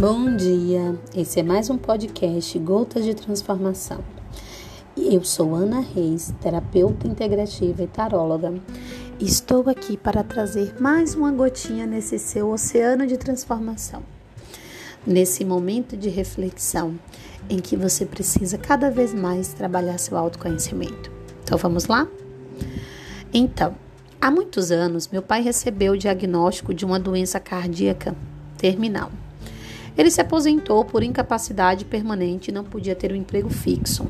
Bom dia, esse é mais um podcast Gotas de Transformação. Eu sou Ana Reis, terapeuta integrativa e taróloga. Estou aqui para trazer mais uma gotinha nesse seu oceano de transformação. Nesse momento de reflexão em que você precisa cada vez mais trabalhar seu autoconhecimento. Então vamos lá? Então, há muitos anos meu pai recebeu o diagnóstico de uma doença cardíaca terminal. Ele se aposentou por incapacidade permanente e não podia ter um emprego fixo.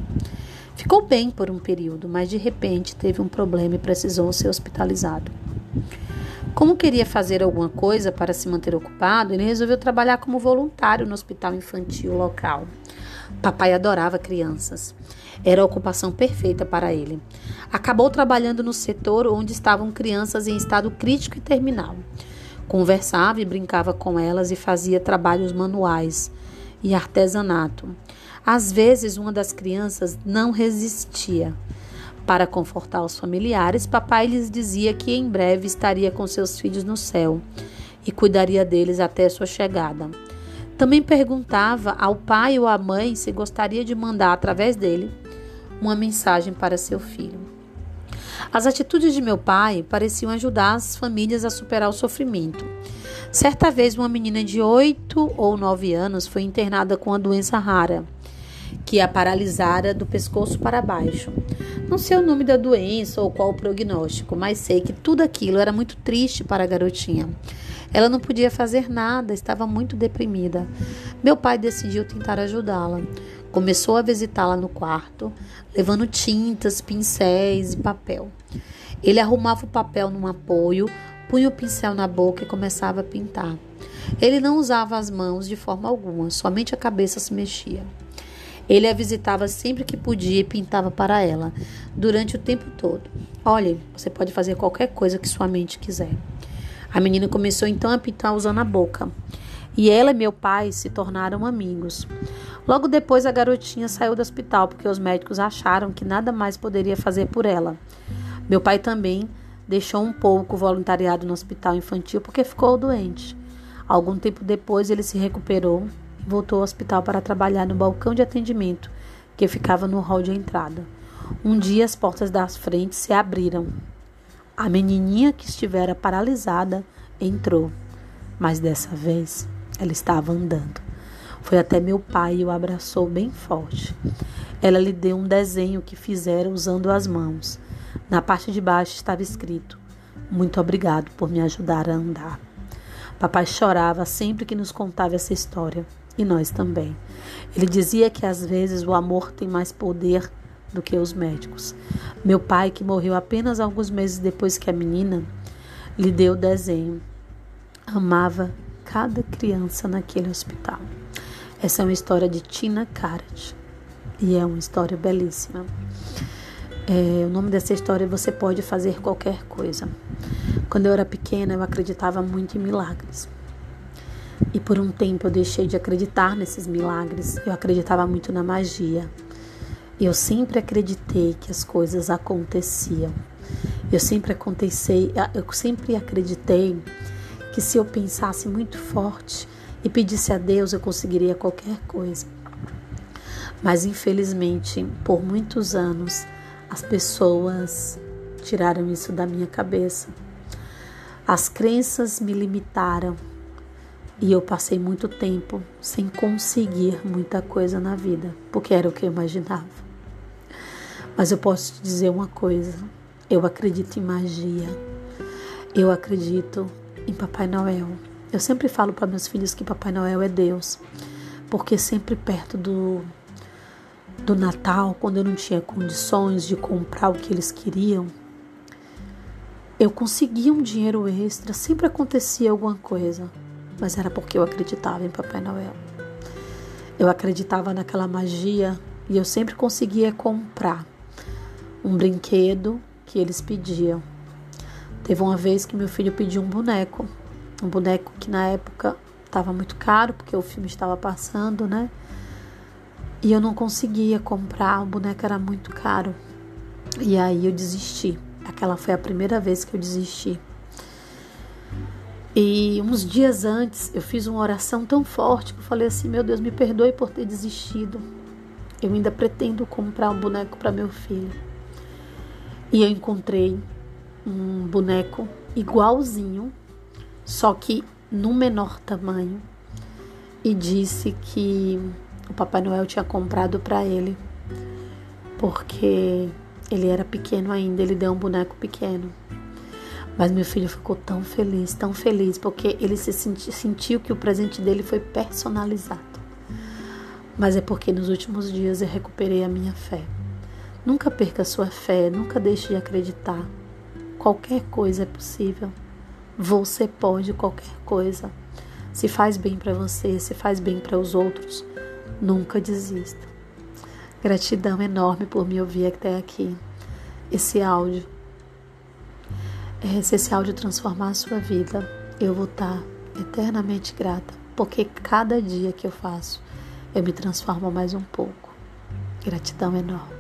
Ficou bem por um período, mas de repente teve um problema e precisou ser hospitalizado. Como queria fazer alguma coisa para se manter ocupado, ele resolveu trabalhar como voluntário no hospital infantil local. Papai adorava crianças. Era a ocupação perfeita para ele. Acabou trabalhando no setor onde estavam crianças em estado crítico e terminal. Conversava e brincava com elas e fazia trabalhos manuais e artesanato. Às vezes, uma das crianças não resistia. Para confortar os familiares, papai lhes dizia que em breve estaria com seus filhos no céu e cuidaria deles até sua chegada. Também perguntava ao pai ou à mãe se gostaria de mandar através dele uma mensagem para seu filho. As atitudes de meu pai pareciam ajudar as famílias a superar o sofrimento. Certa vez, uma menina de 8 ou 9 anos foi internada com uma doença rara, que a paralisara do pescoço para baixo. Não sei o nome da doença ou qual o prognóstico, mas sei que tudo aquilo era muito triste para a garotinha. Ela não podia fazer nada, estava muito deprimida. Meu pai decidiu tentar ajudá-la. Começou a visitá-la no quarto, levando tintas, pincéis e papel. Ele arrumava o papel num apoio, punha o pincel na boca e começava a pintar. Ele não usava as mãos de forma alguma, somente a cabeça se mexia. Ele a visitava sempre que podia e pintava para ela, durante o tempo todo. Olhe, você pode fazer qualquer coisa que sua mente quiser. A menina começou então a pintar usando a boca e ela e meu pai se tornaram amigos. Logo depois, a garotinha saiu do hospital porque os médicos acharam que nada mais poderia fazer por ela. Meu pai também deixou um pouco o voluntariado no hospital infantil porque ficou doente. Algum tempo depois, ele se recuperou e voltou ao hospital para trabalhar no balcão de atendimento que ficava no hall de entrada. Um dia, as portas das frentes se abriram. A menininha que estivera paralisada entrou, mas dessa vez ela estava andando. Foi até meu pai e o abraçou bem forte. Ela lhe deu um desenho que fizera usando as mãos. Na parte de baixo estava escrito: Muito obrigado por me ajudar a andar. Papai chorava sempre que nos contava essa história, e nós também. Ele dizia que às vezes o amor tem mais poder do que os médicos. Meu pai, que morreu apenas alguns meses depois que a menina, lhe deu o desenho. Amava cada criança naquele hospital. Essa é uma história de Tina Karat e é uma história belíssima. É, o nome dessa história é Você Pode Fazer Qualquer Coisa. Quando eu era pequena, eu acreditava muito em milagres. E por um tempo eu deixei de acreditar nesses milagres. Eu acreditava muito na magia. Eu sempre acreditei que as coisas aconteciam. Eu sempre acontecei, eu sempre acreditei que se eu pensasse muito forte e pedisse a Deus, eu conseguiria qualquer coisa. Mas infelizmente, por muitos anos, as pessoas tiraram isso da minha cabeça. As crenças me limitaram e eu passei muito tempo sem conseguir muita coisa na vida, porque era o que eu imaginava. Mas eu posso te dizer uma coisa: eu acredito em magia, eu acredito em Papai Noel. Eu sempre falo para meus filhos que Papai Noel é Deus, porque sempre perto do do Natal, quando eu não tinha condições de comprar o que eles queriam, eu conseguia um dinheiro extra, sempre acontecia alguma coisa, mas era porque eu acreditava em Papai Noel. Eu acreditava naquela magia e eu sempre conseguia comprar um brinquedo que eles pediam. Teve uma vez que meu filho pediu um boneco, um boneco que na época estava muito caro, porque o filme estava passando, né? E eu não conseguia comprar, o boneco era muito caro. E aí eu desisti. Aquela foi a primeira vez que eu desisti. E uns dias antes eu fiz uma oração tão forte que eu falei assim: Meu Deus, me perdoe por ter desistido. Eu ainda pretendo comprar um boneco para meu filho. E eu encontrei um boneco igualzinho, só que no menor tamanho, e disse que o Papai Noel tinha comprado para ele, porque ele era pequeno ainda, ele deu um boneco pequeno. Mas meu filho ficou tão feliz, tão feliz, porque ele se senti, sentiu que o presente dele foi personalizado. Mas é porque nos últimos dias eu recuperei a minha fé. Nunca perca sua fé, nunca deixe de acreditar. Qualquer coisa é possível. Você pode qualquer coisa. Se faz bem para você, se faz bem para os outros, nunca desista. Gratidão enorme por me ouvir até aqui. Esse áudio é, se esse áudio transformar a sua vida, eu vou estar eternamente grata, porque cada dia que eu faço, eu me transformo mais um pouco. Gratidão enorme.